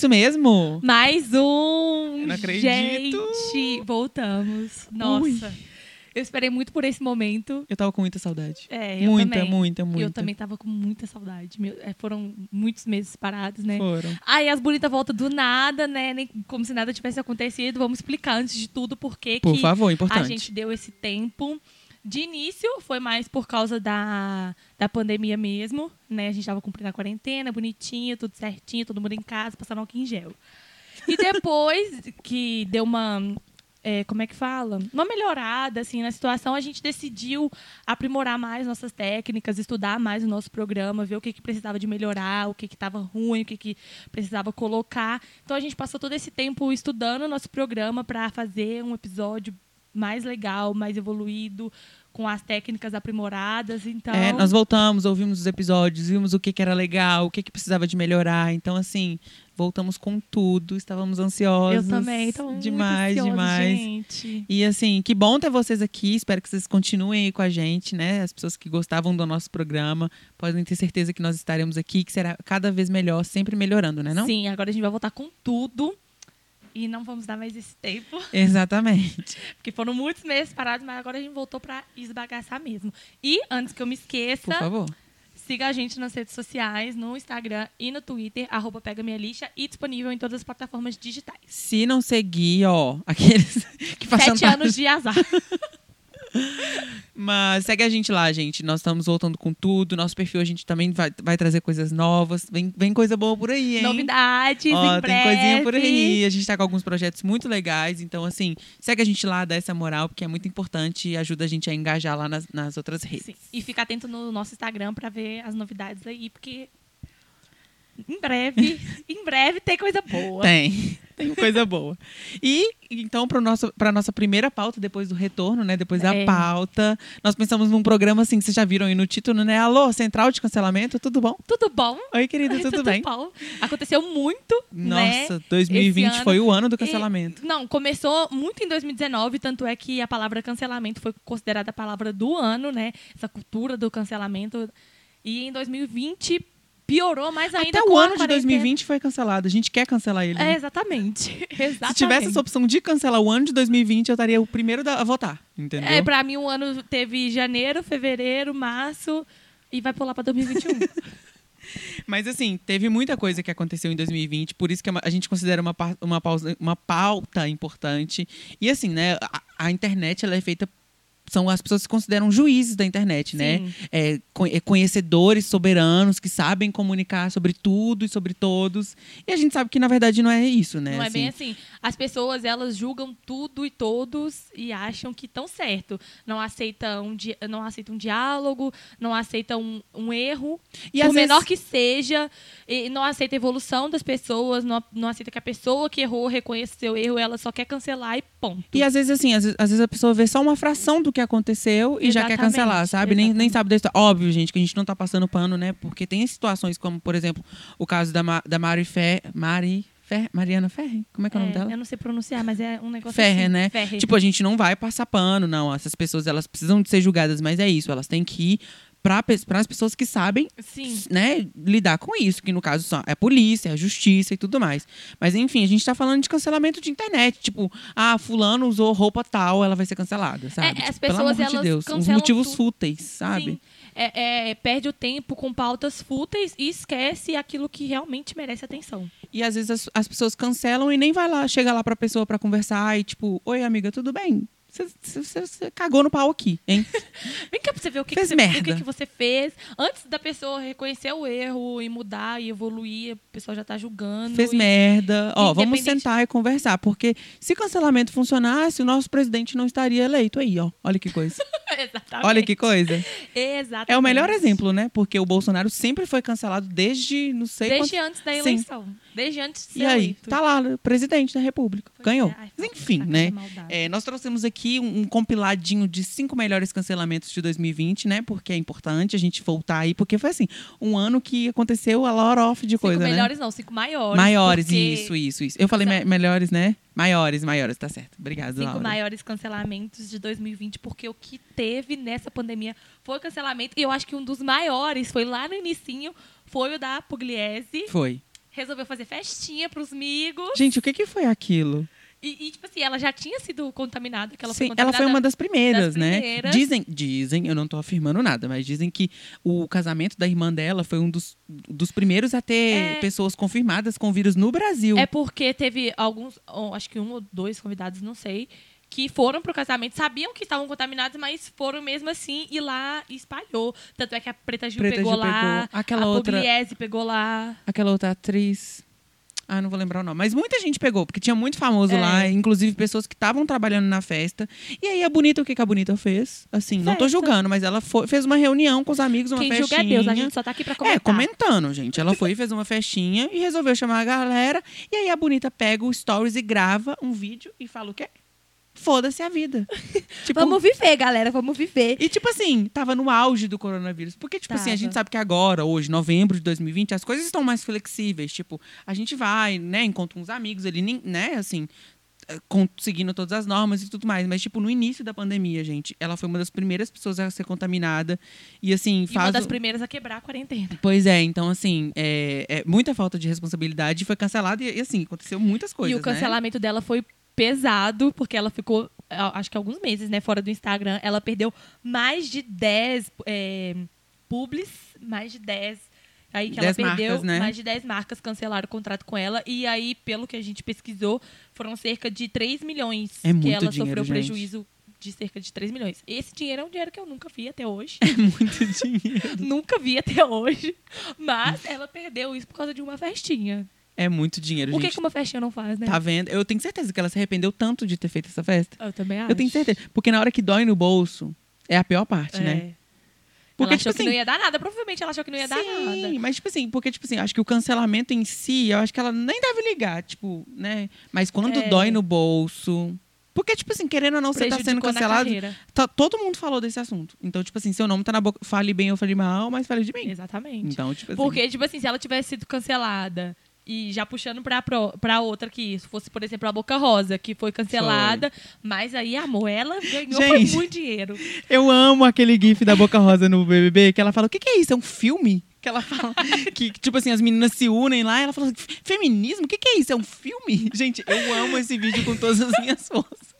É isso mesmo? Mais um! Eu não acredito. Gente, voltamos. Nossa. Ui. Eu esperei muito por esse momento. Eu tava com muita saudade. É, eu muita, também. muita, muita. Eu também tava com muita saudade. Meu, é, foram muitos meses parados, né? Foram. Aí as bonitas voltam do nada, né? Nem como se nada tivesse acontecido. Vamos explicar antes de tudo por que Por favor, a importante. gente deu esse tempo. De início, foi mais por causa da, da pandemia mesmo, né? A gente tava cumprindo a quarentena, bonitinho, tudo certinho, todo mundo em casa, passando álcool em gel. E depois que deu uma... é, como é que fala? Uma melhorada, assim, na situação, a gente decidiu aprimorar mais nossas técnicas, estudar mais o nosso programa, ver o que, que precisava de melhorar, o que estava ruim, o que, que precisava colocar. Então, a gente passou todo esse tempo estudando o nosso programa para fazer um episódio mais legal, mais evoluído, com as técnicas aprimoradas. Então, É, nós voltamos, ouvimos os episódios, vimos o que, que era legal, o que, que precisava de melhorar. Então, assim, voltamos com tudo. Estávamos ansiosos. eu também muito demais, ansiosa, demais. gente. E assim, que bom ter vocês aqui. Espero que vocês continuem aí com a gente, né? As pessoas que gostavam do nosso programa podem ter certeza que nós estaremos aqui, que será cada vez melhor, sempre melhorando, né? Não? Sim, agora a gente vai voltar com tudo. E não vamos dar mais esse tempo. Exatamente. Porque foram muitos meses parados, mas agora a gente voltou pra esbagaçar mesmo. E, antes que eu me esqueça, Por favor. siga a gente nas redes sociais, no Instagram e no Twitter, arroba Pega Minha Lixa, e disponível em todas as plataformas digitais. Se não seguir, ó, aqueles que passam Sete anos de azar. Mas segue a gente lá, gente. Nós estamos voltando com tudo. Nosso perfil a gente também vai, vai trazer coisas novas. Vem, vem coisa boa por aí, hein? Novidades, Ó, em tem breve. coisinha por aí. A gente tá com alguns projetos muito legais. Então, assim, segue a gente lá, dá essa moral, porque é muito importante e ajuda a gente a engajar lá nas, nas outras redes. Sim. E fica atento no nosso Instagram pra ver as novidades aí, porque em breve, em breve tem coisa boa. Tem, tem coisa boa. E então, para nossa, pra nossa primeira pauta, depois do retorno, né? Depois da É. pauta, nós pensamos num programa assim que vocês já viram aí no título, né? Alô, Central de Cancelamento, tudo bom? Tudo bom? Oi, querida, tudo, bem? bom. Aconteceu muito, né? Nossa, 2020 esse ano. foi o ano do E- cancelamento. Não, começou muito em 2019, tanto é que a palavra cancelamento foi considerada a palavra do ano, né? Essa cultura do cancelamento. E em 2020 piorou mais ainda Até o ano de quarentena. 2020 foi cancelado. A gente quer cancelar ele. É, né? exatamente. exatamente. Se tivesse essa opção de cancelar o ano de 2020, eu estaria o primeiro da- a votar, entendeu? É, pra mim, o ano teve janeiro, fevereiro, março e vai pular pra 2021. Mas assim, teve muita coisa que aconteceu em 2020, por isso que a gente considera uma, uma, pausa, uma pauta importante. E assim, né, a, a internet ela é feita. São as pessoas que se consideram juízes da internet, né? Sim. É, co- é, conhecedores soberanos que sabem comunicar sobre tudo e sobre todos. E a gente sabe que, na verdade, não é isso, né? Não é Assim, bem assim. As pessoas, elas julgam tudo e todos e acham que estão certo. Não aceitam, di- não aceitam um diálogo, não aceitam um, um erro, E por às vezes- menor que seja, e não aceita a evolução das pessoas, não, não aceita que a pessoa que errou reconheça seu erro, ela só quer cancelar e ponto. E às vezes, assim, às às vezes a pessoa vê só uma fração do que aconteceu e já quer Exatamente, cancelar, sabe? Nem, nem exatamente. sabe da história. Óbvio, gente, que a gente não tá passando pano, né? Porque tem situações como, por exemplo, o caso da, Ma- da Mari Fer... Mari. Mariana Ferre? Como é que é, o nome É, dela? eu não sei pronunciar, mas é um negócio Ferre, assim. né? Ferre. Tipo, a gente não vai passar pano, não. Essas pessoas, elas precisam de ser julgadas, mas é isso. Elas têm que ir para as pessoas que sabem né, lidar com isso, que no caso é a polícia, é a justiça e tudo mais. Mas enfim, a gente tá falando de cancelamento de internet, tipo, ah, fulano usou roupa tal, ela vai ser cancelada, sabe? É, as Tipo, pelo pessoas, amor de Deus, cancelam motivos tudo. fúteis, sabe? Sim. É, é, perde o tempo com pautas fúteis e esquece aquilo que realmente merece atenção. E às vezes as, as pessoas cancelam e nem vai lá, chega lá pra pessoa pra conversar e tipo, oi amiga, tudo bem? Você- cagou no pau aqui, hein? Vem cá pra você ver o que, Fez que, você, o merda. que, que você fez. Antes da pessoa reconhecer o erro e mudar e evoluir, a pessoa já tá julgando. Fez e- merda. Ó, vamos sentar e conversar, porque se cancelamento funcionasse, o nosso presidente não estaria eleito aí, ó. Olha que coisa. Exatamente. Olha que coisa. Exatamente. É o melhor exemplo, né? Porque o Bolsonaro sempre foi cancelado desde não sei Desde quanto. antes da Sim. eleição. Desde antes de E aí, eleito. tá lá, presidente da República. Pois Ganhou. é. Ai, Mas foi enfim, saca né? É, nós trouxemos aqui um, um compiladinho de cinco melhores cancelamentos de 2020, né? Porque é importante a gente voltar aí, porque foi assim, um ano que aconteceu a lot of de Cinco coisa, né? melhores não, cinco maiores. Maiores, porque isso, isso, isso. Eu falei me- melhores, né? Maiores, maiores, tá certo. Obrigada, Cinco Laura. maiores cancelamentos de 2020, porque o que teve nessa pandemia foi cancelamento. E eu acho que um dos maiores foi lá no inicinho, foi o da Pugliese. Foi. resolveu fazer festinha pros amigos. Gente, o que, que foi aquilo? E, e, tipo assim, ela já tinha sido contaminada. Que ela, Sim, foi ela foi uma das primeiras, das né? primeiras. Dizem, dizem, eu não tô afirmando nada, mas dizem que o casamento da irmã dela foi um dos, dos primeiros a ter É. pessoas confirmadas com vírus no Brasil. É porque teve alguns, ou acho que um ou dois convidados, não sei, que foram pro casamento, sabiam que estavam contaminados, mas foram mesmo assim e lá espalhou. Tanto é que a Preta Gil Preta pegou Gil lá, pegou. Aquela a outra- Pugliese pegou lá. Aquela outra atriz. Ah, não vou lembrar o nome. Mas muita gente pegou, porque tinha muito famoso É. lá, inclusive pessoas que estavam trabalhando na festa. E aí a Bonita, o que, que a Bonita fez? Assim, não tô Festa. julgando, mas ela foi- fez uma reunião com os amigos, uma Quem festinha. julga é Deus, a gente só tá aqui pra comentar. É, comentando, gente. Ela foi e fez uma festinha e resolveu chamar a galera. E aí a Bonita pega o stories e grava um vídeo e fala o quê? Foda-se a vida. tipo, Vamos viver, galera, vamos viver. e tipo assim, tava no auge do coronavírus. Porque, tipo assim, a Tava. gente sabe que agora, hoje, novembro de 2020, as coisas estão mais flexíveis. Tipo, a gente vai, né, encontra uns amigos ali, né, assim, eh, con- seguindo todas as normas e tudo mais. Mas, tipo, no início da pandemia, gente, ela foi uma das primeiras pessoas a ser contaminada. E, assim, E faz. uma das primeiras a quebrar a quarentena. Pois é, então, assim, é, é muita falta de responsabilidade. Foi cancelado e, e, assim, aconteceu muitas coisas. e o né? cancelamento dela foi pesado, porque ela ficou, acho que alguns meses, né, fora do Instagram. Ela perdeu mais de 10 é, publis, mais de 10. Aí que ela 10 perdeu, marcas, né? mais de 10 marcas cancelaram o contrato com ela. E aí, pelo que a gente pesquisou, foram cerca de 3 milhões É que ela dinheiro, sofreu gente. prejuízo de cerca de 3 milhões. Esse dinheiro é um dinheiro que eu nunca vi até hoje. É muito dinheiro. nunca vi até hoje. Mas ela perdeu isso por causa de uma festinha. É muito dinheiro, O gente. que uma festinha não faz, né? Tá vendo? Eu tenho certeza que ela se arrependeu tanto de ter feito essa festa. Eu também acho. Eu tenho certeza. Porque na hora que dói no bolso, é a pior parte, É. né? Porque ela tipo achou que assim, não ia dar nada. Provavelmente ela achou que não ia dar Sim, nada. mas tipo assim, porque tipo assim, acho que o cancelamento em si, eu acho que ela nem deve ligar, tipo, né? Mas quando É. dói no bolso, porque tipo assim, querendo ou não, você tá sendo cancelado, tá- todo mundo falou desse assunto. Então, tipo assim, seu nome tá na boca, fale bem ou fale mal, mas fale de mim. Exatamente. Então, tipo assim, Porque, tipo assim, se ela tivesse sido cancelada e já puxando pra, pra outra que se fosse, por exemplo, a Boca Rosa, que foi cancelada, mas aí, amor, ela ganhou foi Gente. muito dinheiro. eu amo aquele gif da Boca Rosa no BBB, que ela fala, o que que é isso? É um filme? Que ela fala que, tipo assim, as meninas se unem lá ela fala, feminismo? O que que é isso? É um filme? Gente, eu amo esse vídeo com todas as minhas forças.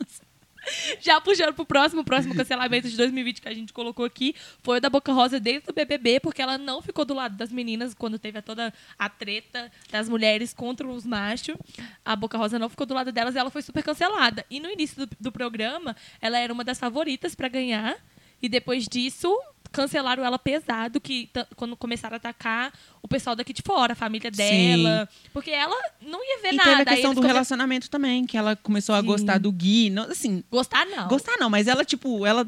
Já puxando pro próximo, o próximo cancelamento de 2020 que a gente colocou aqui foi o da Boca Rosa dentro do BBB, porque ela não ficou do lado das meninas quando teve a toda a treta das mulheres contra os machos. A Boca Rosa não ficou do lado delas e ela foi super cancelada. E no início do, do programa, ela era uma das favoritas pra ganhar. E depois disso, cancelaram ela pesado, que quando começaram a atacar o pessoal daqui de fora, a família dela. Porque ela não ia ver E nada. teve a questão do come- relacionamento também, que ela começou a Sim. gostar do Gui. Não, assim, Gostar, não. gostar não, mas ela, tipo, ela.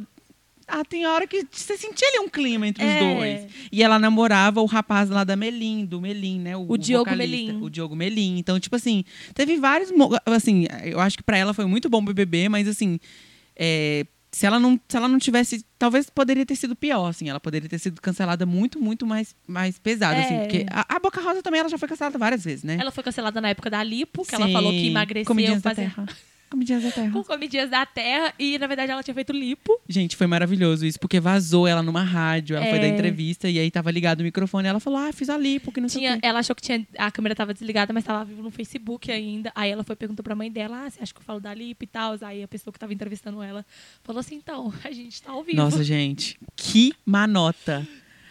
Ah, tem hora que você sentia ali um clima entre os É. dois. E ela namorava o rapaz lá da Melim, do Melim, né? O Diogo vocalista, Melim. O Diogo Melim. Então, tipo assim, teve vários. Assim, eu acho que pra ela foi muito bom o BBB, mas assim. é, se ela, não, se ela não tivesse. Talvez poderia ter sido pior, assim. Ela poderia ter sido cancelada muito, muito mais, mais pesada, assim. É. Porque a, a Boca Rosa também ela já foi cancelada várias vezes, né? Ela foi cancelada na época da Lipo, que ela Sim, falou que emagreceu Comidinhas da fazendo- Terra. Comidinhas da Terra. com comidinhas da terra e na verdade ela tinha feito lipo. Gente, foi maravilhoso isso, porque vazou ela numa rádio, ela foi É. da entrevista e aí tava ligado o microfone ela falou: Ah, fiz a lipo, que não sei Tinha, o quê. ela achou que tinha, a câmera tava desligada, mas tava vivo no Facebook ainda. Aí ela foi perguntou pra mãe dela: "Ah, você acha que eu falo da lipo e tal?" Aí a pessoa que tava entrevistando ela falou assim: "Então, a gente tá ao vivo". Nossa, gente, que manota.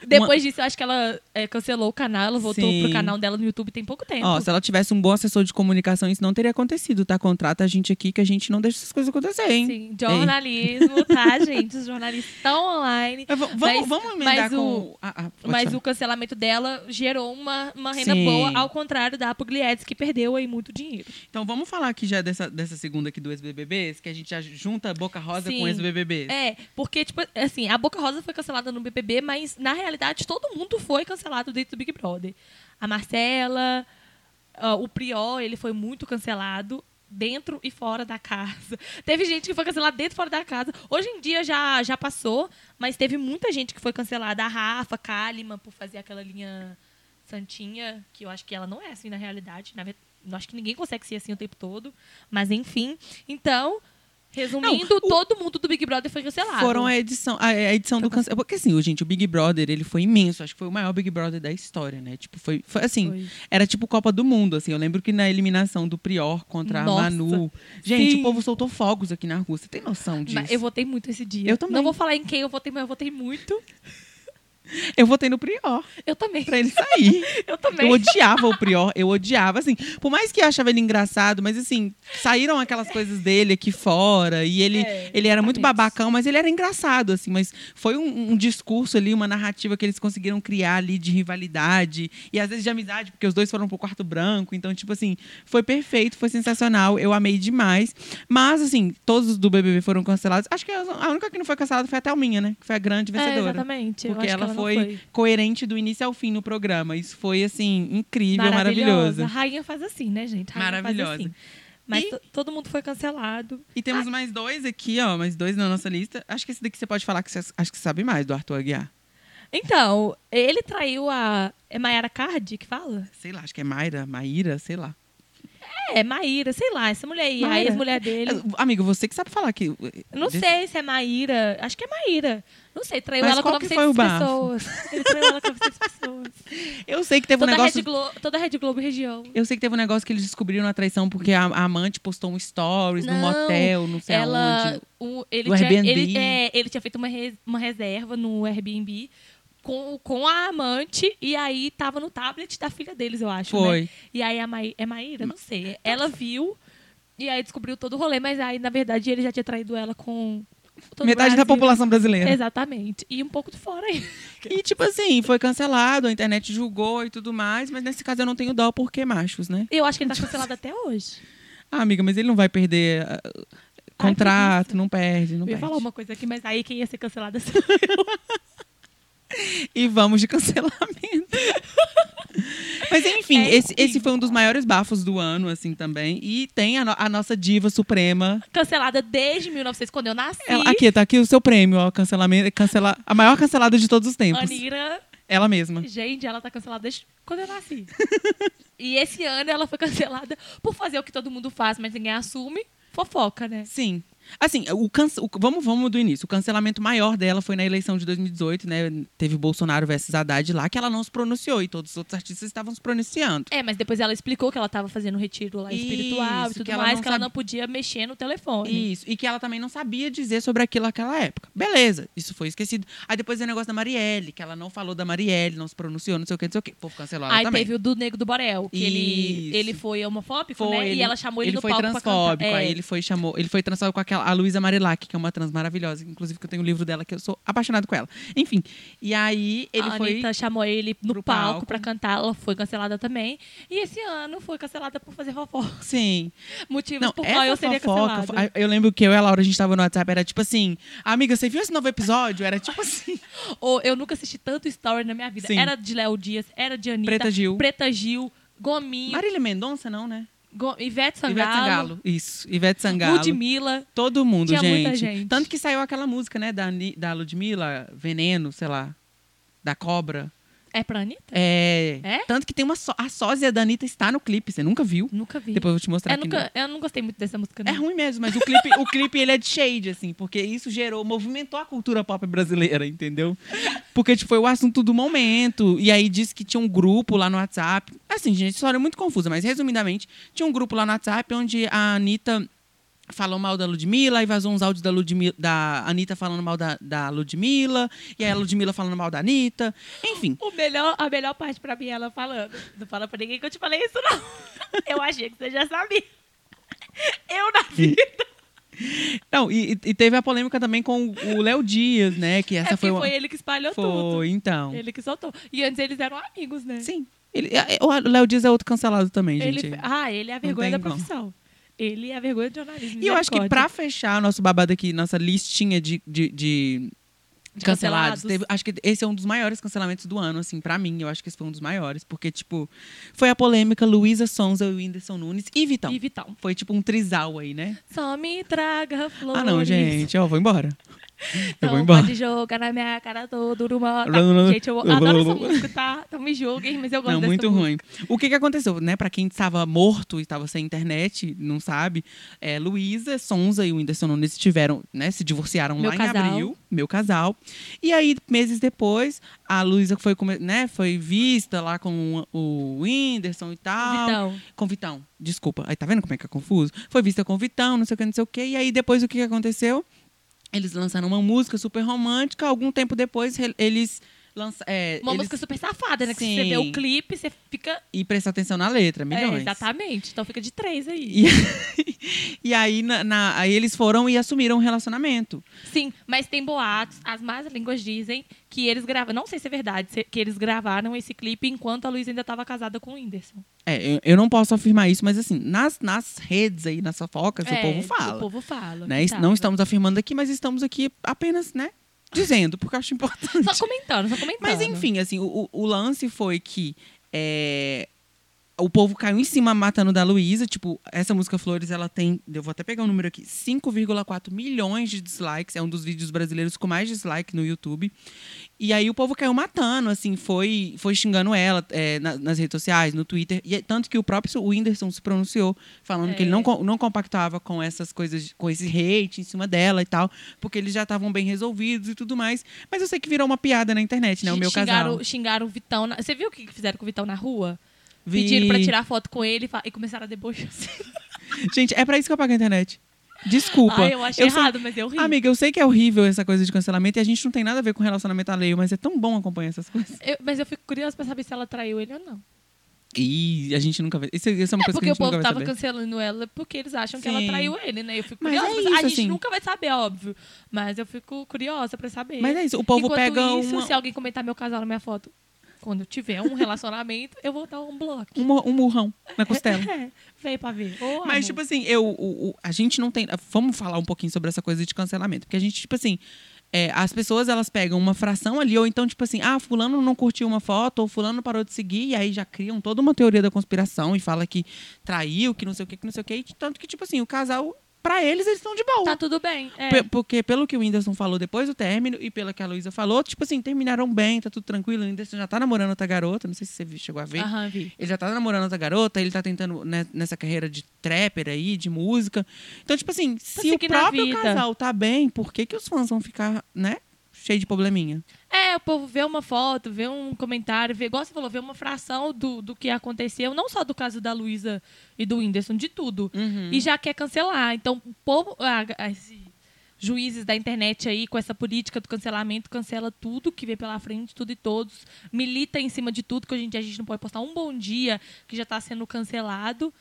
Depois disso, eu acho que ela é, cancelou o canal, ela voltou Sim. pro canal dela no YouTube tem pouco tempo. Ó, se ela tivesse um bom assessor de comunicação, isso não teria acontecido, tá? Contrata a gente aqui que a gente não deixa essas coisas acontecerem. Sim, jornalismo, tá, gente? Os jornalistas estão online. Vamos, Mas- vamos emendar mas com... o- Ah, ah, Mas falar. o cancelamento dela gerou uma, uma renda Sim. boa, ao contrário da Pugliese, que perdeu aí muito dinheiro. Então vamos falar aqui já dessa, dessa segunda aqui do ex-BBBs, que a gente já junta Boca Rosa Sim. com ex-BBBs. É, porque, tipo, assim, a Boca Rosa foi cancelada no BBB, mas, na realidade, todo mundo foi cancelado dentro do Big Brother. A Marcela, ah, o Prior, ele foi muito cancelado dentro e fora da casa. Teve gente que foi cancelada dentro e fora da casa. Hoje em dia já, já passou, mas teve muita gente que foi cancelada. A Rafa, Kalimann, por fazer aquela linha santinha, que eu acho que ela não é assim na realidade. Na verdade, acho que ninguém consegue ser assim o tempo todo. Mas, enfim. Então, Resumindo, Não, o- todo mundo do Big Brother foi cancelado. Foram a edição, a, a edição do cancel. Porque assim, o- gente, o Big Brother, ele foi imenso. Acho que foi o maior Big Brother da história, né? Tipo, foi, foi assim, Foi. era tipo Copa do Mundo, assim. Eu lembro que na eliminação do Prior contra Nossa, a Manu. Gente, sim. o povo soltou fogos aqui na rua. Você tem noção disso? Eu votei muito esse dia. Eu também. Não vou falar em quem eu votei, mas eu votei muito. Eu votei no Prior Eu também. pra ele sair. Eu também. Eu odiava o Prior, eu odiava, assim, por mais que eu achava ele engraçado, mas assim, saíram aquelas coisas dele aqui fora, e ele, É, ele era muito exatamente. babacão, mas ele era engraçado, assim, mas foi um, um discurso ali, uma narrativa que eles conseguiram criar ali de rivalidade, e às vezes de amizade, porque os dois foram pro quarto branco, então, tipo assim, foi perfeito, foi sensacional, eu amei demais, mas assim, todos os do BBB foram cancelados, acho que a única que não foi cancelada foi a Thelminha, né, que foi a grande É, vencedora. exatamente. Eu Porque que ela, não foi, coerente do início ao fim no programa. Isso foi, assim, incrível, maravilhoso. A rainha faz assim, né, gente? Maravilhosa. assim. Mas E- to- todo mundo foi cancelado. E temos mais dois aqui, ó, mais dois na nossa lista. Acho que esse daqui você pode falar que você acho que sabe mais do Arthur Aguiar. Então, ele traiu a. É Mayara Card que fala? Sei lá, acho que é Mayra, Maíra, sei lá. É, Maíra, sei lá, essa mulher aí, a Mayra. ex-mulher dele. É, Amigo, você que sabe falar que. Não sei se é Maíra. Acho que é Maíra. Não sei, traiu Mas ela com qual que 900 foi o bafo? pessoas. Ele traiu ela com 900 pessoas. Eu sei que teve um Toda, a negócio. Rede Glo... Toda a Rede Globo região. Eu sei que teve um negócio que eles descobriram a traição porque a, a amante postou um stories no Não, motel, não sei ela, aonde. o, ele, tinha, Airbnb. ele, é, ele tinha feito uma, res- uma reserva no Airbnb com, com a amante e aí tava no tablet da filha deles, eu acho. né? Foi. E aí a Maí, é Maíra? Não sei. Ela viu e aí descobriu todo o rolê, mas aí, na verdade, ele já tinha traído ela com. Metade da Brasil. população brasileira. Exatamente. E um pouco de fora aí. E, tipo assim, foi cancelado, a internet julgou e tudo mais, mas nesse caso eu não tenho dó porque machos, né? Eu acho que ele tá cancelado até hoje. Ah, amiga, mas ele não vai perder ah, contrato, não perde, não Eu ia perde. falar uma coisa aqui, mas aí quem ia ser cancelada E vamos de cancelamento. Mas enfim, É, esse, esse foi um dos maiores bafos do ano, assim, também. E tem a, no- a nossa diva suprema. cancelada desde 1900, quando eu nasci. Ela- aqui, tá aqui o seu prêmio, ó. Cancelamento, cancela, a maior cancelada de todos os tempos. Anira Ela mesma. Gente, ela tá cancelada desde quando eu nasci. e esse ano ela foi cancelada por fazer o que todo mundo faz, mas ninguém assume. Fofoca, né? Sim. Assim, o o- vamos, vamos do início. O cancelamento maior dela foi na eleição de 2018, né? Teve Bolsonaro versus Haddad lá, que ela não se pronunciou e todos os outros artistas estavam se pronunciando. É, mas depois ela explicou que ela tava fazendo um retiro lá espiritual Isso, e tudo que mais, que ela sabe- não podia mexer no telefone. Isso. E que ela também não sabia dizer sobre aquilo naquela época. Beleza, isso foi esquecido. Aí depois o negócio da Marielle, que ela não falou da Marielle, não se pronunciou, não sei o que, não sei o que. O povo cancelou ela Aí também. teve o do Nego do Borel, que ele, Isso. ele foi homofóbico, Foi, né? ele, e ela chamou ele, ele no foi palco pra transfóbico, cantar. É. aí ele foi chamou, ele foi transfóbico com aquela a Luísa Marilac, que é uma trans maravilhosa, inclusive que eu tenho o livro dela que eu sou apaixonado com ela. Enfim, e aí ele a foi Anitta chamou ele no palco, pra cantar, ela foi cancelada também. E esse ano foi cancelada por fazer fofoca. Sim. Motivos Não, por qual eu seria fofoca, cancelada. eu lembro que eu e a Laura, a gente tava no WhatsApp, era tipo assim, amiga, você viu esse novo episódio? Era tipo assim, Ou eu nunca assisti tanto story na minha vida. Sim. Era de Léo Dias, era de Anitta. Preta Gil. Preta Gil, Gominho, Marília Mendonça não, né? Go- Ivete Sangalo, Ivete Sangalo. Isso, Ivete Sangalo. Ludmilla. Todo mundo, Tinha gente. muita gente. Tanto que saiu aquela música, né, da, da Ludmilla, Veneno, sei lá, da Cobra. É pra Anitta? É. É? Tanto que tem uma só, a sósia da Anitta está no clipe, você nunca viu? Nunca vi. Depois eu vou te mostrar eu, aqui. nunca, eu não gostei muito dessa música. É não. ruim mesmo, mas o clipe, o clipe ele é de shade, assim, porque isso gerou, movimentou a cultura pop brasileira, entendeu? Porque tipo, foi o assunto do momento. E aí disse que tinha um grupo lá no WhatsApp. Assim, gente, história é muito confusa, mas resumidamente, tinha um grupo lá no WhatsApp onde a Anitta falou mal da Ludmilla, e vazou uns áudios da, Ludmilla, da Anitta falando mal da, da Ludmilla, e aí a Ludmilla falando mal da Anitta. Enfim. O melhor, a melhor parte pra mim é ela falando. Não fala pra ninguém que eu te falei isso, não. Eu achei que você já sabia. Eu na vida. Não, e, e teve a polêmica também com o Léo Dias, né? Que essa é foi uma. foi ele que espalhou tudo. Foi, então. Ele que soltou. E antes eles eram amigos, né? Sim. Ele, é, o Léo Dias é outro cancelado também, Ele, gente. ah, ele é a vergonha da como. Ele é a vergonha do jornalismo. E eu acho que pra fechar nosso babado aqui, nossa listinha de, de, de cancelados, cancelados. teve- acho que esse é um dos maiores cancelamentos do ano, assim, pra mim. Eu acho que esse foi um dos maiores. Porque, tipo, foi a polêmica Luísa Sonza, Whindersson Nunes e Vitão. E Vitão. Foi tipo um trisal aí, né? Só me traga flores. Ah, não, gente. Ó, vou embora. Eu Então embora. pode jogar na minha cara todo blá, blá. Gente, eu adoro essa música, tá? Então me julguem, mas eu gosto Não, muito música. ruim. O que que aconteceu, né? Pra quem estava morto e estava sem internet, não sabe, é, Luísa, Sonza e o Whindersson Nunes tiveram, né? Se divorciaram Meu lá casal. em abril, meu casal. E aí, meses depois, a Luísa foi, né, foi vista lá com o Whindersson e tal. Vitão. Com Vitão, desculpa. Aí tá vendo como é que é confuso? Foi vista com Vitão, não sei o que, não sei o que. E aí depois o que que aconteceu? Eles lançaram uma música super romântica. Algum tempo depois re- eles lançaram. Uma música super safada, né? Que você vê o clipe, você fica. E prestar atenção na letra, É, milhões. exatamente. Então fica de três aí. E, e aí, na- na- aí eles foram e assumiram um relacionamento. Sim, mas tem boatos, as más línguas dizem que eles gravaram. Não sei se é verdade, que eles gravaram esse clipe enquanto a Luísa ainda estava casada com o Whindersson. É, eu, eu não posso afirmar isso, mas assim, nas, nas redes aí, nas fofocas, o É, povo fala. O povo fala. né? Não estamos afirmando aqui, mas estamos aqui apenas, né? Dizendo, porque eu acho importante. Só comentando, só comentando. Mas enfim, assim, o, o- lance foi que é, o povo caiu em cima matando da Luísa. Tipo, essa música Flores, ela tem. Eu vou até pegar o número aqui: 5,4 milhões de dislikes. É um dos vídeos brasileiros com mais dislike no YouTube. E aí o povo caiu matando, assim, foi, foi xingando ela é, na- nas redes sociais, no Twitter. E é tanto que o próprio Whindersson se pronunciou, falando que ele É. não, não compactava com essas coisas, com esse hate em cima dela e tal, porque eles já estavam bem resolvidos e tudo mais. Mas eu sei que virou uma piada na internet, né? O meu xingaram, casal. Xingaram o Vitão. na- Você viu o que fizeram com o Vitão na rua? Vi- Pediram pra tirar foto com ele e começaram a debochar. Gente, é pra isso que eu pago a internet. Desculpa. Ai, eu achei sei- errado, mas eu ri. Amiga, eu sei que é horrível essa coisa de cancelamento e a gente não tem nada a ver com relacionamento alheio, mas é tão bom acompanhar essas coisas. Eu- mas eu fico curiosa pra saber se ela traiu ele ou não. E a gente nunca vai. Isso, isso é uma É coisa que porque a o gente nunca povo vai tava saber. cancelando ela porque eles acham que ela Sim. traiu ele, né? Eu fico Mas curiosa. é mas a isso, gente assim. nunca vai saber, óbvio. Mas eu fico curiosa pra saber. Mas é isso, o povo Enquanto pega isso, uma- se alguém comentar meu casal na minha foto, quando eu tiver um relacionamento, eu vou dar um bloco. Um, um murrão na costela. É, veio pra ver. Ô, Mas, amor. tipo assim, eu, o- o- a gente não tem. Vamos falar um pouquinho sobre essa coisa de cancelamento. Porque a gente, tipo assim, é, as pessoas elas pegam uma fração ali, ou então, tipo assim, ah, fulano não curtiu uma foto, ou fulano parou de seguir, e aí já criam toda uma teoria da conspiração e fala que traiu, que não sei o que, que não sei o que. E tanto que, tipo assim, o casal, pra eles, eles estão de boa. Tá tudo bem. É. Porque pelo que o Whindersson falou depois do término e pelo que a Luísa falou, tipo assim, terminaram bem, tá tudo tranquilo. O Whindersson já tá namorando outra garota, não sei se você chegou a ver. Aham, vi. Ele já tá namorando outra garota, ele tá tentando né, nessa carreira de trapper aí, de música. Então, tipo assim, se o próprio casal tá bem, por que, que os fãs vão ficar, né, cheio de probleminha? É, o povo vê uma foto, vê um comentário, vê, igual você falou, vê uma fração do, do que aconteceu, não só do caso da Luísa e do Whindersson, de tudo. Uhum. E já quer cancelar. Então, o povo, ah, juízes da internet aí, com essa política do cancelamento, cancela tudo que vê pela frente, tudo e todos, milita em cima de tudo, que hoje em dia a gente não pode postar um bom dia que já está sendo cancelado.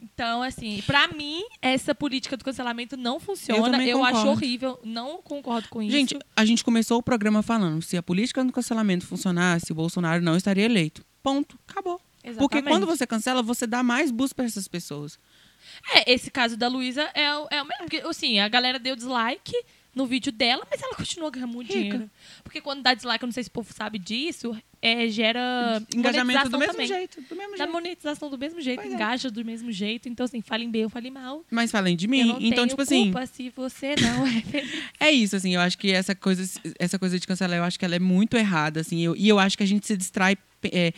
Então, assim, pra mim, essa política do cancelamento não funciona. também Eu, acho horrível, não concordo com isso. Gente, a gente começou o programa falando, se a política do cancelamento funcionasse, o Bolsonaro não estaria eleito. Ponto. Acabou. Porque Exatamente. quando você cancela, você dá mais boost pra essas pessoas. É, esse caso da Luísa é, o- é o mesmo. Porque, assim, a galera deu dislike no vídeo dela, mas ela continua ganhando muito Rica. dinheiro. Porque quando dá dislike, eu não sei se o povo sabe disso, é, gera Engajamento do mesmo também. jeito. Do mesmo Dá jeito. monetização do mesmo jeito, Pois é. engaja do mesmo jeito. Então, assim, falem bem ou falem mal. Mas falem de mim. então, tipo assim. se você não é feliz. É isso, assim, eu acho que essa coisa, essa coisa de cancelar, eu acho que ela é muito errada, assim, eu- e eu acho que a gente se distrai é,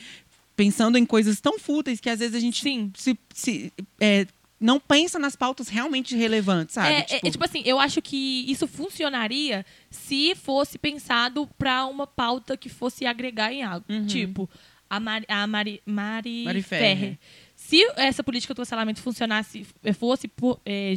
pensando em coisas tão fúteis que às vezes a gente Sim. se, se, é, não pensa nas pautas realmente relevantes, sabe? É, é, é, tipo assim, eu acho que isso funcionaria se fosse pensado pra uma pauta que fosse agregar em algo. Uhum. Tipo, a Mari, a Mari, Mari, Mari Ferrer. Ferrer. Se essa política do cancelamento funcionasse, fosse po- eh,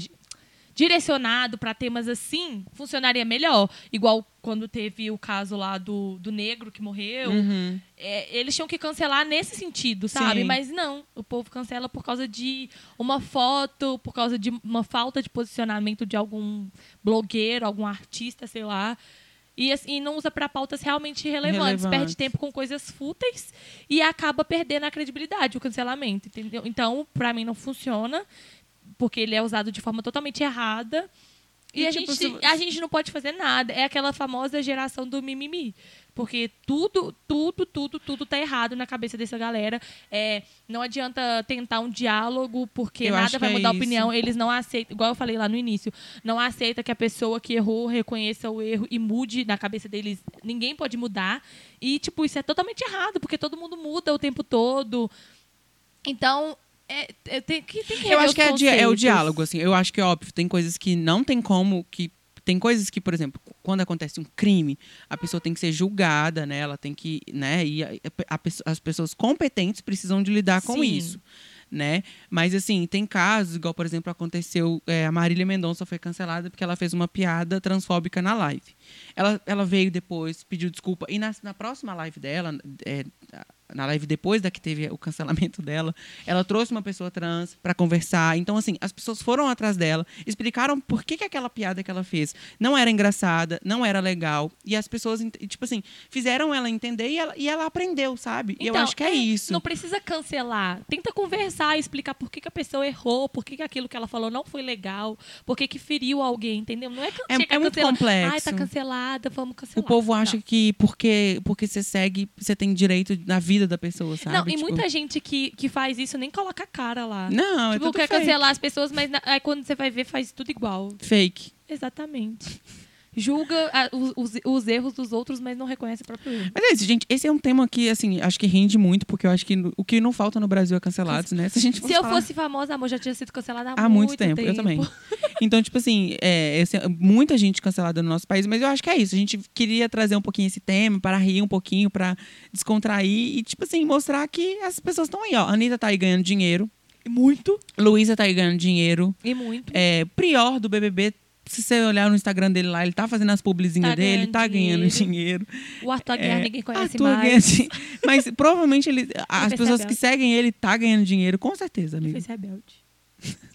direcionado pra temas assim, funcionaria melhor. Igual quando teve o caso lá do, do negro que morreu. Uhum. É, eles tinham que cancelar nesse sentido, sabe? Sim. Mas não, o povo cancela por causa de uma foto, por causa de uma falta de posicionamento de algum blogueiro, algum artista, sei lá. E, assim, não usa para pautas realmente relevantes. Relevantes. Perde tempo com coisas fúteis e acaba perdendo a credibilidade, o cancelamento, entendeu? Então, para mim, não funciona, porque ele é usado de forma totalmente errada. E, a, tipo, gente, se- a gente não pode fazer nada. É aquela famosa geração do mimimi. Porque tudo, tudo, tudo, tudo tá errado na cabeça dessa galera. É, não adianta tentar um diálogo, porque Eu nada vai é mudar a isso. opinião. Eles não aceitam, igual eu falei lá no início, não aceita que a pessoa que errou reconheça o erro e mude na cabeça deles. Ninguém pode mudar. E, tipo, isso é totalmente errado, porque todo mundo muda o tempo todo. Então, é, é, tem, que, tem que Eu acho que é, di- é o diálogo, assim. Eu acho que, óbvio, tem coisas que não tem como, que tem coisas que, por exemplo, quando acontece um crime, a pessoa tem que ser julgada, né? Ela tem que, né? E a- a pesso- as pessoas competentes precisam de lidar com Sim. isso, né? Mas, assim, tem casos, igual, por exemplo, aconteceu, é, a Marília Mendonça foi cancelada porque ela fez uma piada transfóbica na live. Ela, ela veio depois, pediu desculpa, e na, na próxima live dela, é, na live depois da que teve o cancelamento dela, ela trouxe uma pessoa trans para conversar. Então, assim, as pessoas foram atrás dela, explicaram por que, que aquela piada que ela fez não era engraçada, não era legal. E as pessoas, tipo assim, fizeram ela entender e ela, e ela aprendeu, sabe? E eu Então, acho que é, isso. Não precisa cancelar. Tenta conversar explicar por que, que a pessoa errou, por que, que aquilo que ela falou não foi legal, por que, que feriu alguém, entendeu? Não é, can- É- é muito complexo. Ai, tá cancelada, vamos cancelar. O povo acha Não. que porque, porque você segue, você tem direito na vida da pessoa, sabe? Não, e Tipo, muita gente que, que faz isso nem coloca a cara lá. Não, é tipo, tudo quer fake. cancelar as pessoas, mas na- aí quando você vai ver, faz tudo igual. Fake. Exatamente. Julga a- os, os- os erros dos outros, mas não reconhece o próprio erro. Mas é isso, gente. Esse é um tema que, assim, acho que rende muito, porque eu acho que o que não falta no Brasil é cancelados, né? Se a gente Se eu falar- fosse famosa, amor, já tinha sido cancelada há, Há muito tempo, eu também. Então, tipo assim, é, esse- muita gente cancelada no nosso país, mas eu acho que é isso. A gente queria trazer um pouquinho esse tema para rir um pouquinho, para descontrair e, tipo assim, mostrar que as pessoas estão aí, ó. A Anitta tá aí ganhando dinheiro. Muito. Luísa tá aí ganhando dinheiro. E muito. É, Prior do BBB, se você olhar no Instagram dele lá, ele tá fazendo as publizinhas Tá dele, tá ganhando dinheiro. O Arthur Aguiar É, ninguém conhece Arthur mais. ganha. Mas provavelmente ele, as pessoas que seguem ele tá ganhando dinheiro, com certeza, Ele amigo. fez rebelde.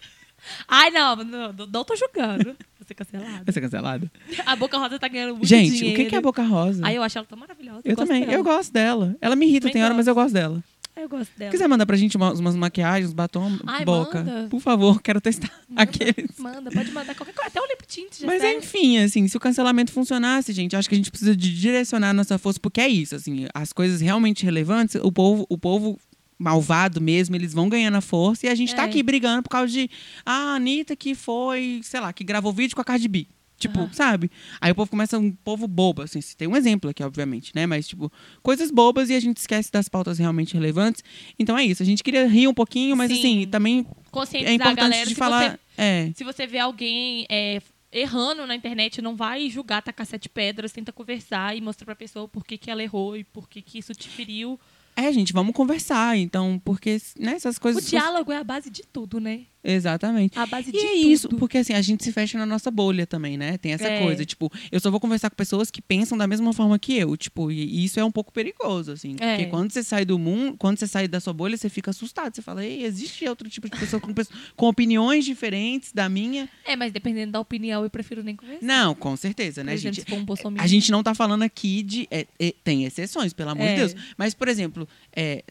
Ai, não, não, não, tô julgando. Você cancelado. Vai ser cancelado. A Boca Rosa tá ganhando muito Gente, dinheiro. o que é a Boca Rosa? Ai, eu acho ela tão maravilhosa. Eu gosto também, eu gosto dela. Ela me irrita, tem hora, mas eu gosto dela. Eu gosto dela. quiser mandar pra gente umas, umas maquiagens, batom, Ai, boca. manda. Por favor, quero testar Manda, aqueles. Manda, pode mandar qualquer coisa. Até o lip tint já Mas serve. enfim, assim, se o cancelamento funcionasse, gente, acho que a gente precisa de direcionar a nossa força, porque é isso, assim, as coisas realmente relevantes, o povo, o povo malvado mesmo, eles vão ganhando a força e a gente tá É. aqui brigando por causa de ah, a Anitta que foi, sei lá, que gravou vídeo com a Cardi B. Tipo, Aham. sabe? Aí o povo começa um povo bobo, assim, tem um exemplo aqui, obviamente, né? Mas, tipo, coisas bobas e a gente esquece das pautas realmente relevantes. Então é isso. A gente queria rir um pouquinho, mas Sim. assim, também Conscientizar é a importante galera. de falar. Você, É. se você vê alguém é, errando na internet, não vai julgar, tacar sete pedras, tenta conversar e mostrar pra pessoa por que, que ela errou e por que, que isso te feriu. É, gente, vamos conversar. Então, porque né, essas O coisas. diálogo é a base de tudo, né? Exatamente. A base E de é tudo. isso, porque assim, a gente se fecha na nossa bolha também, né? Tem essa É. coisa, tipo, eu só vou conversar com pessoas que pensam da mesma forma que eu, tipo, e isso é um pouco perigoso, assim, É. porque quando você sai do mundo, quando você sai da sua bolha, você fica assustado, você fala, ei, existe outro tipo de pessoa com, com opiniões diferentes da minha? É, mas dependendo da opinião, eu prefiro nem conversar. Não, com certeza, né, exemplo, gente? um. A gente não tá falando aqui de. é, é, tem exceções, pelo amor É. de Deus. Mas, por exemplo, é,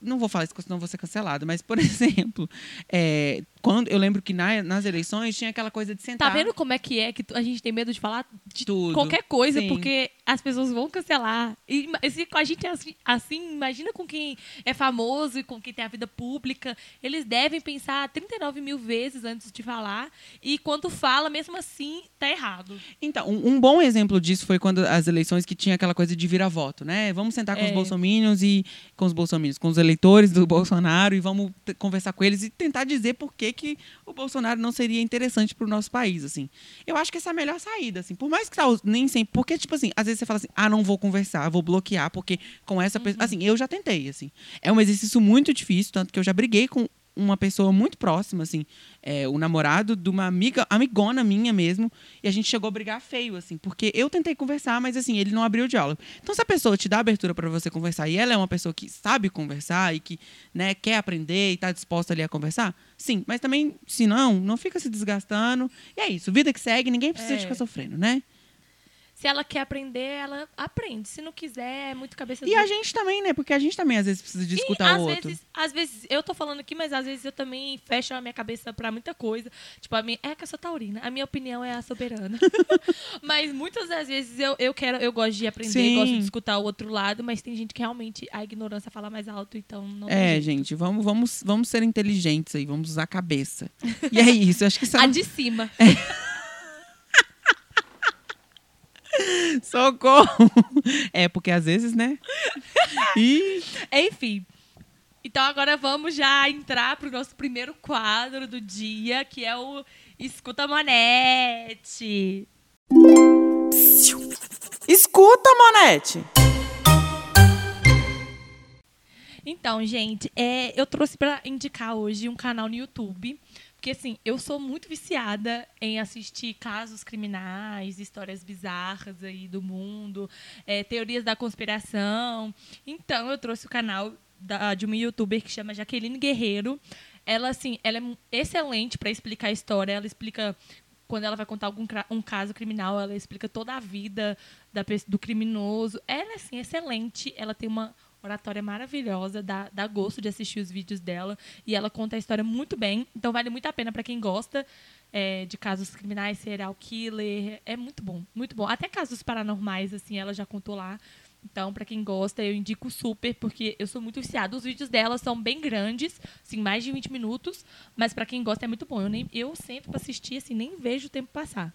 não vou falar isso, senão vou ser cancelado, mas, por exemplo, é, quando eu lembro que na- nas eleições tinha aquela coisa de sentar. Tá vendo como é que é que a gente tem medo de falar de Tudo. qualquer coisa, Sim. porque as pessoas vão cancelar. E se com a gente é assim, assim, imagina com quem é famoso e com quem tem a vida pública. Eles devem pensar 39 mil vezes antes de falar. E quando fala, mesmo assim, tá errado. Então, um, um bom exemplo disso foi quando as eleições que tinha aquela coisa de virar voto, né? Vamos sentar com os É. bolsominions e com os bolsominions, com os eleitores do Bolsonaro e vamos conversar com eles e tentar dizer por que, que o Bolsonaro não seria interessante para o nosso país, assim. Eu acho que essa é a melhor saída, assim. Por mais que tá, nem sempre, porque tipo assim, às vezes você fala assim: "Ah, não vou conversar, vou bloquear porque com essa pessoa, assim, eu já tentei, assim. É um exercício muito difícil, tanto que eu já briguei com uma pessoa muito próxima, assim, é, o namorado de uma amiga, amigona minha mesmo, e a gente chegou a brigar feio, assim, porque eu tentei conversar, mas assim, ele não abriu o diálogo. Então, se a pessoa te dá abertura para você conversar e ela é uma pessoa que sabe conversar e que, né, quer aprender e tá disposta ali a conversar, sim, mas também, se não, não fica se desgastando. E é isso, vida que segue, ninguém precisa É. ficar sofrendo, né? Se ela quer aprender, ela aprende. Se não quiser, é muito cabeça E a gente também, né? Porque a gente também às vezes precisa de E, escutar às o outro. Vezes, às vezes, eu tô falando aqui, mas às vezes eu também fecho a minha cabeça pra muita coisa. Tipo, a minha, é que eu sou taurina. A minha opinião é a soberana. mas muitas das vezes eu, eu quero, eu gosto de aprender, Sim. gosto de escutar o outro lado, mas tem gente que realmente a ignorância fala mais alto, então não É, gente, vamos, vamos, vamos ser inteligentes aí, vamos usar a cabeça. E é isso, acho que só... A de cima. Socorro! É, porque às vezes, né? E Enfim. Então agora vamos já entrar pro nosso primeiro quadro do dia, que é o Escuta Monete. Escuta, Monete! Então, gente, é, eu trouxe pra indicar hoje um canal no YouTube. Porque, assim, eu sou muito viciada em assistir casos criminais, histórias bizarras aí do mundo, é, teorias da conspiração. Então, eu trouxe o canal da- de uma youtuber que chama Jaqueline Guerreiro. Ela, assim, ela é excelente para explicar a história. Ela explica quando ela vai contar algum um caso criminal, ela explica toda a vida da, do criminoso. Ela é assim, excelente. Ela tem uma oratória maravilhosa, dá, dá gosto de assistir os vídeos dela. E ela conta a história muito bem. Então vale muito a pena para quem gosta é, de casos criminais, serial killer. É muito bom, muito bom. Até casos paranormais, assim, ela já contou lá. Então, para quem gosta, eu indico super, porque eu sou muito viciada. Os vídeos dela são bem grandes, assim, mais de 20 minutos, mas para quem gosta é muito bom. Eu, nem, eu sento para assistir, assim, nem vejo o tempo passar.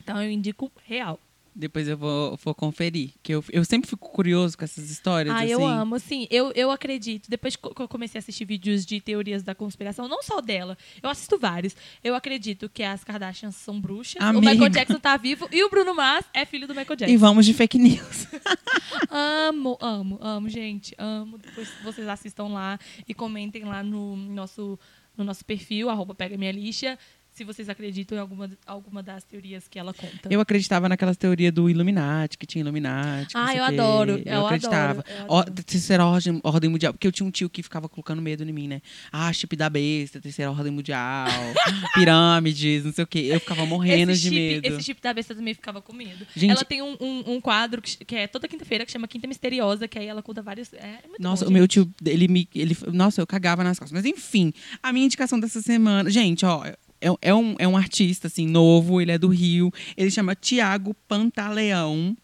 Então, eu indico real. Depois eu vou, vou conferir. Que eu, eu sempre fico curioso com essas histórias. Ah, assim. eu amo, sim. Eu, eu acredito. Depois que eu comecei a assistir vídeos de teorias da conspiração, não só dela, eu assisto vários. Eu acredito que as Kardashians são bruxas, o Amiga. Michael Jackson tá vivo e o Bruno Mars é filho do Michael E Jackson. vamos de fake news. Amo, amo, amo, gente. Amo. Depois vocês assistam lá e comentem lá no nosso, no nosso perfil, arroba pega minha lixa, se vocês acreditam em alguma, alguma das teorias que ela conta. Eu acreditava naquelas teorias do Illuminati, que tinha Illuminati. Ah, eu adoro, eu Eu acreditava. adoro, eu terceira ordem, ordem mundial. Porque eu tinha um tio que ficava colocando medo em mim, né? Ah, chip da besta, terceira ordem mundial, pirâmides, não sei o quê. Eu ficava morrendo esse de chip, medo. Esse chip da besta também ficava com medo. Gente- ela tem um, um, um quadro que, que é toda quinta-feira, que chama Quinta Misteriosa, que aí ela conta vários. É, é muito Nossa, bom, o meu gente. tio, ele me. Ele, nossa, eu cagava nas costas. Mas enfim, a minha indicação dessa semana. Gente, ó. É, é um, é um artista, assim, novo, ele é do Rio. Ele chama Tiago Pantaleão.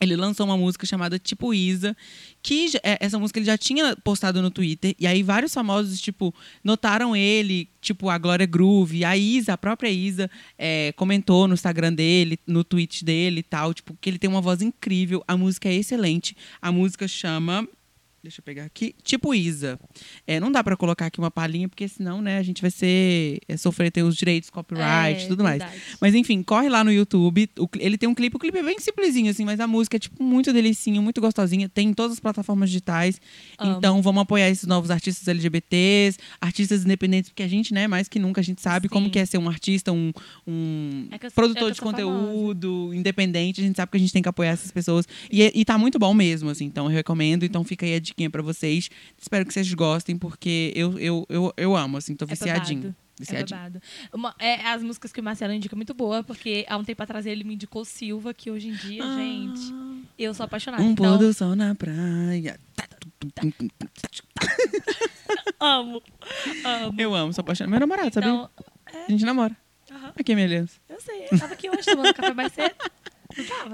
Ele lançou uma música chamada Tipo Isa, que é, essa música ele já tinha postado no Twitter, e aí vários famosos, tipo, notaram ele, tipo, a Glória Groove, a Isa, a própria Isa, é, comentou no Instagram dele, no tweet dele e tal, tipo, que ele tem uma voz incrível, a música é excelente. A música chama. Deixa eu pegar aqui. Tipo Isa. É, não dá pra colocar aqui uma palhinha, porque senão, né, a gente vai ser. é, sofrer ter os direitos, copyright É, e tudo mais. verdade. Mas enfim, corre lá no YouTube. O ele tem um clipe, o clipe é bem simplesinho, assim, mas a música é, tipo, muito delicinha, muito gostosinha. Tem em todas as plataformas digitais. Amo. Então, vamos apoiar esses novos artistas LGBTs, artistas independentes, porque a gente, né, mais que nunca, a gente sabe como Sim. que é ser um artista, um, um É eu- produtor é de sou famosa. conteúdo, independente. A gente sabe que a gente tem que apoiar essas pessoas. E, e tá muito bom mesmo, assim. Então, eu recomendo. Então, fica aí a diquinha pra vocês. Espero que vocês gostem, porque eu, eu, eu, eu amo, assim. Tô É viciadinho. babado. É. Uma- é, as músicas que o Marcelo indica é muito boa, porque há um tempo atrás ele me indicou Silva, que hoje em dia, gente, eu sou apaixonada. Um então, pôr do sol na praia. amo. Amo. Eu amo, sou apaixonada. Meu namorado, sabia? Então, A gente namora. aham, Aqui, minha aliança. eu sei. Eu tava aqui hoje tomando café mais cedo.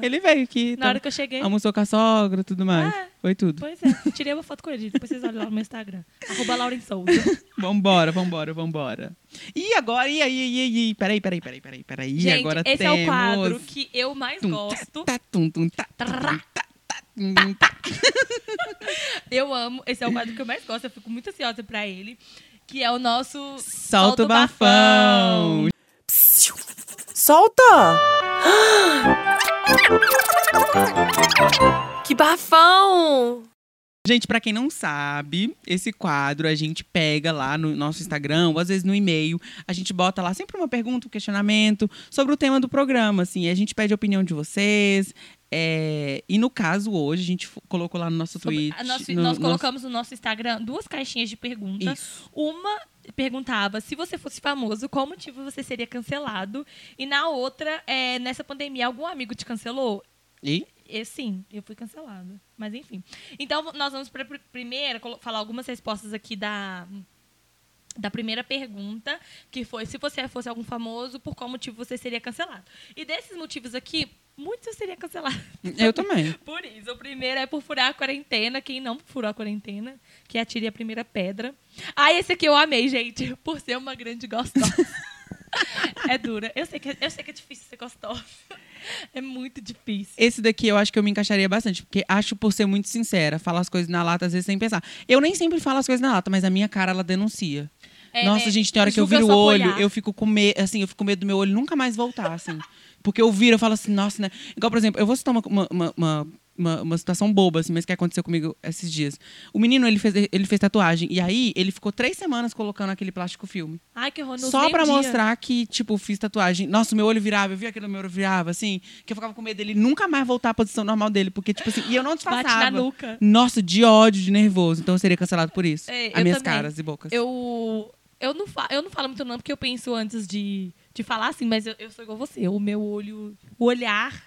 Ele veio aqui. Na hora que eu cheguei. Almoçou com a sogra e tudo mais. É. Foi tudo. Pois é, tirei uma foto com ele. Depois vocês olham lá no meu Instagram. Arroba Lauren Souza. Vambora, vambora, vambora. E agora, e aí, e aí, e aí? Peraí, peraí, peraí, peraí, peraí. Gente, agora esse temos... é o quadro que eu mais Tum, gosto. Tá, tum, tum, tá, tá, tá, tá. Eu amo. Esse é o quadro que eu mais gosto. Eu fico muito ansiosa pra ele. Que é o nosso Solta o bafão. Solta! Que bafão! Gente, pra quem não sabe, esse quadro a gente pega lá no nosso Instagram, ou às vezes no e-mail, a gente bota lá sempre uma pergunta, um questionamento sobre o tema do programa, assim, a gente pede a opinião de vocês. é, e no caso hoje, a gente colocou lá no nosso nosso- no- nós colocamos no nosso Instagram duas caixinhas de perguntas. Isso. Uma perguntava se você fosse famoso, qual motivo você seria cancelado? E na outra, é, nessa pandemia, algum amigo te cancelou? E? E, sim, eu fui cancelada. Mas enfim. Então, nós vamos para primeiro colo- falar algumas respostas aqui da, da primeira pergunta, que foi se você fosse algum famoso, por qual motivo você seria cancelado. E desses motivos aqui, muitos eu seria cancelado. Eu também. Por isso, o primeiro é por furar a quarentena. Quem não furou a quarentena, que atire a primeira pedra. Ah, esse aqui eu amei, gente, por ser uma grande gostosa. é dura. Eu sei, que, é- eu sei que é difícil ser gostosa. É muito difícil. Esse daqui eu acho que eu me encaixaria bastante, porque acho por ser muito sincera, falar as coisas na lata às vezes sem pensar. Eu nem sempre falo as coisas na lata, mas a minha cara ela denuncia. É, Nossa, né? gente, tem hora que eu viro o olho, olhar. eu fico com medo, assim, eu fico com medo do meu olho nunca mais voltar, assim. Porque eu viro, eu falo assim, nossa, né? Igual, por exemplo, eu vou citar uma, uma, uma, uma, uma- situação boba, assim, mas que aconteceu comigo esses dias. O menino, ele fez, ele fez tatuagem, e aí ele ficou três semanas colocando aquele plástico filme. Ai, que horror. Só pra meio-dia. mostrar que, tipo, fiz tatuagem. Nossa, meu olho virava, eu vi aquele meu olho virava, assim, que eu ficava com medo dele nunca mais voltar à posição normal dele, porque, tipo assim, e eu não Bate na disfarçava. nuca. Nossa, de ódio, de nervoso. Então eu seria cancelado por isso. É, As minhas também. caras e bocas. Eu, eu, não fa eu não falo muito não, porque eu penso antes de, de falar assim, mas eu, eu sou igual você. O meu olho, o olhar,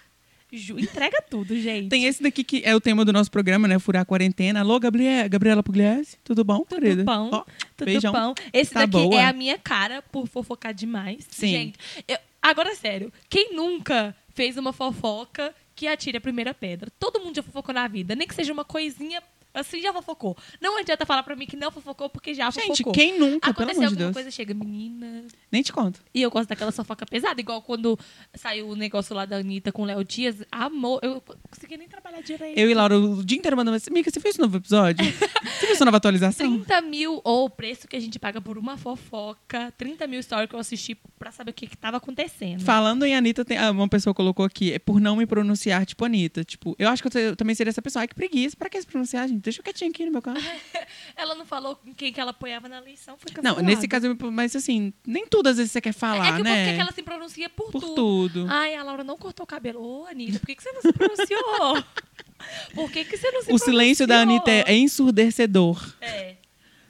entrega tudo, gente. Tem esse daqui que é o tema do nosso programa, né? Furar a quarentena. Alô, Gabriela, Gabriela Pugliese, tudo bom, Tudo querida? bom. Ó, Tudo beijão. bom. Esse Tá daqui boa. é a minha cara por fofocar demais. Sim. Gente, eu- agora sério, quem nunca fez uma fofoca que atire a primeira pedra? Todo mundo já fofocou na vida, nem que seja uma coisinha assim já fofocou. Não adianta falar pra mim que não fofocou porque já Gente, fofocou. quem nunca, pelo Aconteceu amor de alguma Deus. coisa, chega, menina. Nem te conto. E eu gosto daquela fofoca pesada, igual quando saiu o negócio lá da Anitta com o Léo Dias. Amor, eu não consegui nem trabalhar direito. Eu e Laura o dia inteiro mandando assim, Mica, você fez esse novo episódio? você viu essa nova atualização? 30 mil, ou o preço que a gente paga por uma fofoca, 30 mil stories que eu assisti pra saber o que, que tava acontecendo. Falando em Anitta, tem, ah, uma pessoa colocou aqui, é por não me pronunciar tipo Anitta. Tipo, eu acho que eu, te- eu também seria essa pessoa. Ai, que preguiça. Pra que se pronunciar, gente? Deixa eu quietinho aqui no meu canto. Ela não falou com quem que ela apoiava na eleição, foi Não, cancelada. nesse caso, eu mas assim, nem tudo às vezes você quer É falar, que o povo né? quer que ela se pronuncia por, Por tudo. tudo. Ai, a Laura não cortou o cabelo. Ô, Anitta, por que, que você não se pronunciou? por que, que você não se o silêncio da pronunciou? Anitta é, é ensurdecedor. É.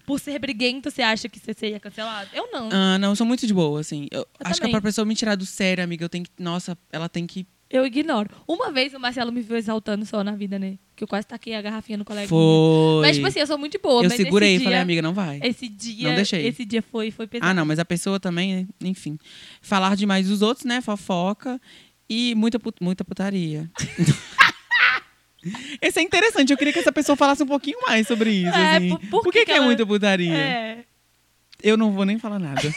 Por ser briguento, você acha que você seria cancelado? Eu não. Ah, não, eu sou muito de boa, assim. Eu, acho que também. pra pessoa me tirar do sério, amiga, eu tenho que. Nossa, ela tem que. Eu ignoro. Uma vez o Marcelo me viu exaltando só na vida, né? Que eu quase taquei a garrafinha no colega. Foi. Mas, tipo assim, eu sou muito boa. eu segurei e falei, amiga, não vai. Esse dia, Não deixei. esse dia foi, foi pesado. Ah, não, mas a pessoa também, né? enfim. Falar demais dos outros, né? Fofoca. E muita, put- muita putaria. Esse é interessante. Eu queria que essa pessoa falasse um pouquinho mais sobre isso. É, assim. por- por que, que que que é ela- muita putaria? É. Eu não vou nem falar nada.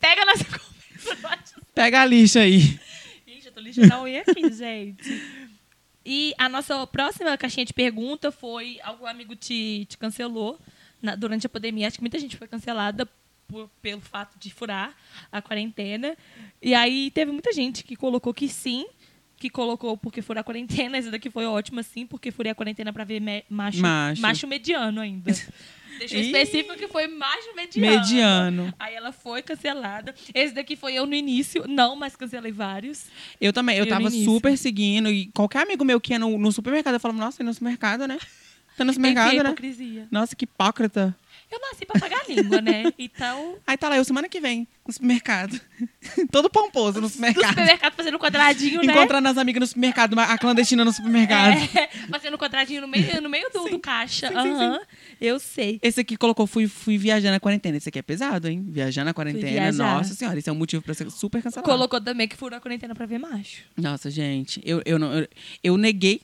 Pega nossa conversa. Pega a lixa aí. A unha aqui, gente. E a nossa próxima caixinha de pergunta foi: algum amigo te, te cancelou na- durante a pandemia? Acho que muita gente foi cancelada por- pelo fato de furar a quarentena. E aí teve muita gente que colocou que sim, que colocou porque furar a quarentena. Essa daqui foi ótima, sim, porque furei a quarentena pra ver me- macho, Macho. mediano ainda. Deixou específico que foi macho mediano. Mediano. Aí ela foi cancelada. Esse daqui foi eu no início, não, mas cancelei vários. Eu também, eu Eu tava super seguindo. E qualquer amigo meu que ia no, no supermercado, eu falava, nossa, tá no supermercado, né? Tá no supermercado, né? hipocrisia. Nossa, que hipócrita. Eu nasci pra pagar a língua, né? Então, Aí tá lá, eu semana que vem, no supermercado. Todo pomposo no no supermercado. supermercado fazendo quadradinho, né? Encontrando as amigas no supermercado, a clandestina no supermercado. É, fazendo quadradinho no meio, no meio do, do caixa. sim, sim, Aham, Eu sei. Esse aqui colocou, fui, fui viajar na quarentena. Esse aqui é pesado, hein? Viajar na quarentena. Nossa senhora, isso é um motivo pra ser super cancelado. Colocou também que furou a quarentena pra ver macho. Nossa, gente, eu, eu, não, eu, eu neguei.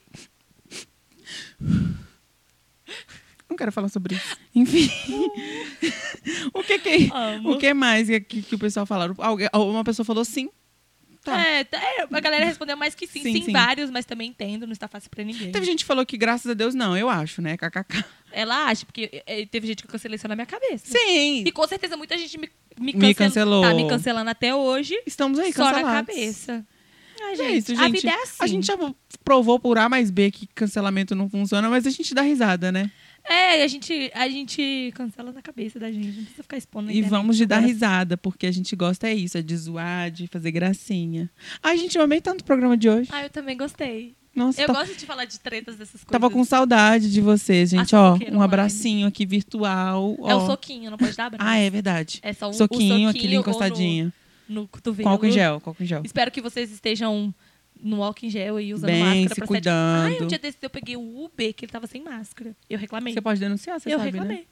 Não quero falar sobre isso. Enfim. o que que, Amo. o que mais que, que, que o pessoal falaram? Alguém- Uma pessoa falou sim. Tá. É, tá, é, a galera respondeu mais que sim. Sim, Sim, sim. vários, mas também entendo, não está fácil pra ninguém. Teve gente que falou que graças a Deus não, eu acho, né? KKK. Ela acha, porque é, teve gente que eu cancelei isso na minha cabeça. Sim. E com certeza muita gente me, me, Me cancelou. cancelou. Tá me cancelando até hoje. Estamos aí, só na cancelados. cabeça. Ai, É gente, isso, a gente. vida é assim. A gente já provou por A mais B que cancelamento não funciona, mas a gente dá risada, né? É, a gente, a gente cancela na cabeça da gente. Não precisa ficar expondo E vamos de dar risada, porque a gente gosta é isso, é de zoar, de fazer gracinha. Ai, gente, eu amei tanto o programa de hoje. Ah, eu também gostei. Nossa, Eu tá- gosto de falar de tretas dessas coisas. tava com saudade de vocês, gente. A Ó, um abracinho aqui virtual. É o soquinho, não pode dar abraço. Ah, é verdade. É só um, Soquinho, o aquele encostadinho. No, no cotovelo. Com álcool em gel, com álcool em gel. Espero que vocês estejam no álcool em gel e usando Bem, máscara se pra cuidando. Ai, um dia desses eu peguei o Uber que ele tava sem máscara. Eu reclamei. Você pode denunciar, você eu sabe, reclamei. né?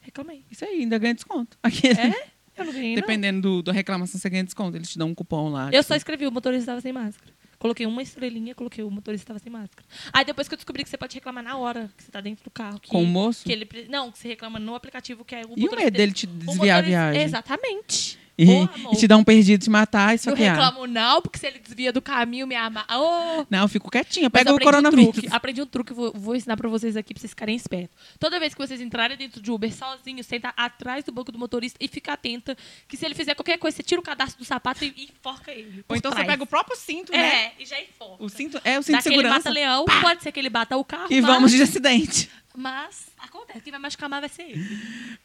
Reclamei. Isso aí, ainda ganha desconto. Aqui, É? Eu não ganhei, não. Dependendo do, da reclamação, você ganha desconto. Eles te dão um cupom lá. Eu só escrevi, o motorista estava sem máscara. Coloquei uma estrelinha, coloquei o motorista estava sem máscara. Aí depois que eu descobri que você pode reclamar na hora, que você tá dentro do carro. Que, Com o moço? que ele, não, que você reclama no aplicativo, que é o E o motorista medo dele te desviar a motorista- viagem? Exatamente. E, amor. e te dar um perdido, te matar e Não esfaquear. reclamo não, porque se ele desvia do caminho, me ama. Ô, Não, eu fico quietinha. Pega o aprendi um coronavírus. truque, aprendi um truque, vou, vou ensinar pra vocês aqui pra vocês ficarem espertos. Toda vez que vocês entrarem dentro de Uber sozinho, senta atrás do banco do motorista e fica atenta que se ele fizer qualquer coisa, você tira o cadastro do sapato e, e enforca ele. Ou então você trás. pega o próprio cinto, né? É, e já enforca. O cinto, é o cinto de Daquele segurança. mata-leão, pode ser que ele bata o carro, E mas, vamos de acidente. Mas acontece. Quem vai machucar mais vai ser ele.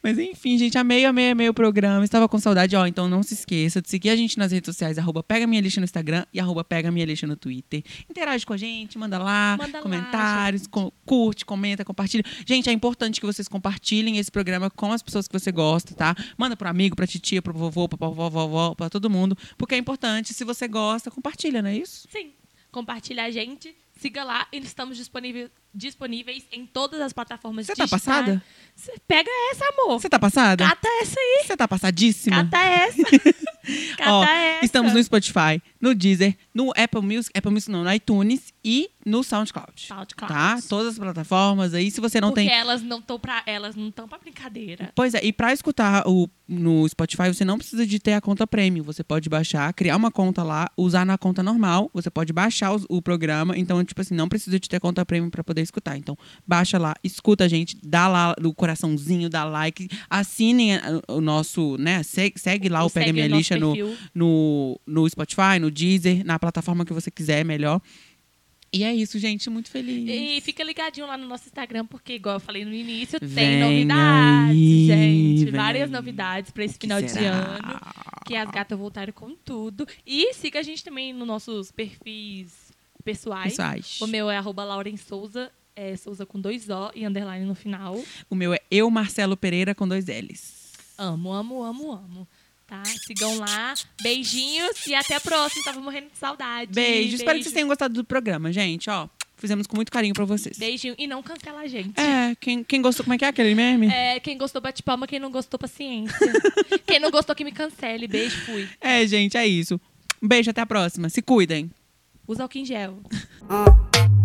Mas enfim, gente, amei, amei, amei o programa. Estava com saudade, ó. Então não se esqueça de seguir a gente nas redes sociais, arroba Pega Minha Lixa no Instagram e arroba Pega Minha Lixa no Twitter. Interage com a gente, manda lá, Manda lá, comentários, co- curte, comenta, compartilha. Gente, é importante que vocês compartilhem esse programa com as pessoas que você gosta, tá? Manda pro amigo, pra titia, pro vovô, pra vovó, vovó, pra todo mundo. Porque é importante, se você gosta, compartilha, não é isso? Sim. Compartilha a gente, siga lá. E estamos disponíveis, disponíveis em todas as plataformas Você tá digitais. passada? Cê Pega essa, amor. Você tá passada? Cata essa aí. Você tá passadíssima? Cata essa. Cata Ó, essa. estamos no Spotify, no Deezer, no Apple Music, Apple Music não, no iTunes e no SoundCloud. SoundCloud. Tá? Todas as plataformas aí, se você não Porque tem... elas não estão pra elas não para brincadeira. Pois é, e pra escutar o, no Spotify, você não precisa de ter a conta premium. Você pode baixar, criar uma conta lá, usar na conta normal. Você pode baixar os- o, programa. Então, tipo assim, não precisa de ter conta premium pra poder escutar. Então, baixa lá, escuta a gente, dá lá o coraçãozinho, dá like, assinem a- o nosso, né? Segue, segue lá o Pega Minha Lixa no, no, no Spotify, no Deezer, na plataforma que você quiser, melhor. E é isso, gente. Muito feliz. E fica ligadinho lá no nosso Instagram, porque, igual eu falei no início, Vem tem novidades, aí, gente. Várias aí. novidades pra esse final de ano. Que as gatas voltaram com tudo. E siga a gente também nos nossos perfis pessoais. Pessoais. O meu é arroba Lauren Souza, é Souza com dois O e underline no final. O meu é eu, Marcelo Pereira, com dois L's. Amo, amo, amo, amo. Tá? Sigam lá. Beijinhos e até a próxima. Tava morrendo de saudade. Beijo. Espero que vocês Beijo. tenham gostado do programa, gente. Ó, fizemos com muito carinho pra vocês. Beijinho. E não cancela a gente. É, quem, quem gostou, como é que é aquele meme? É, quem gostou, bate palma. Quem não gostou, paciência. quem não gostou, que me cancele. Beijo, fui. É, gente, é isso. Um beijo, até a próxima. Se cuidem. Usa álcool em gel. Ah.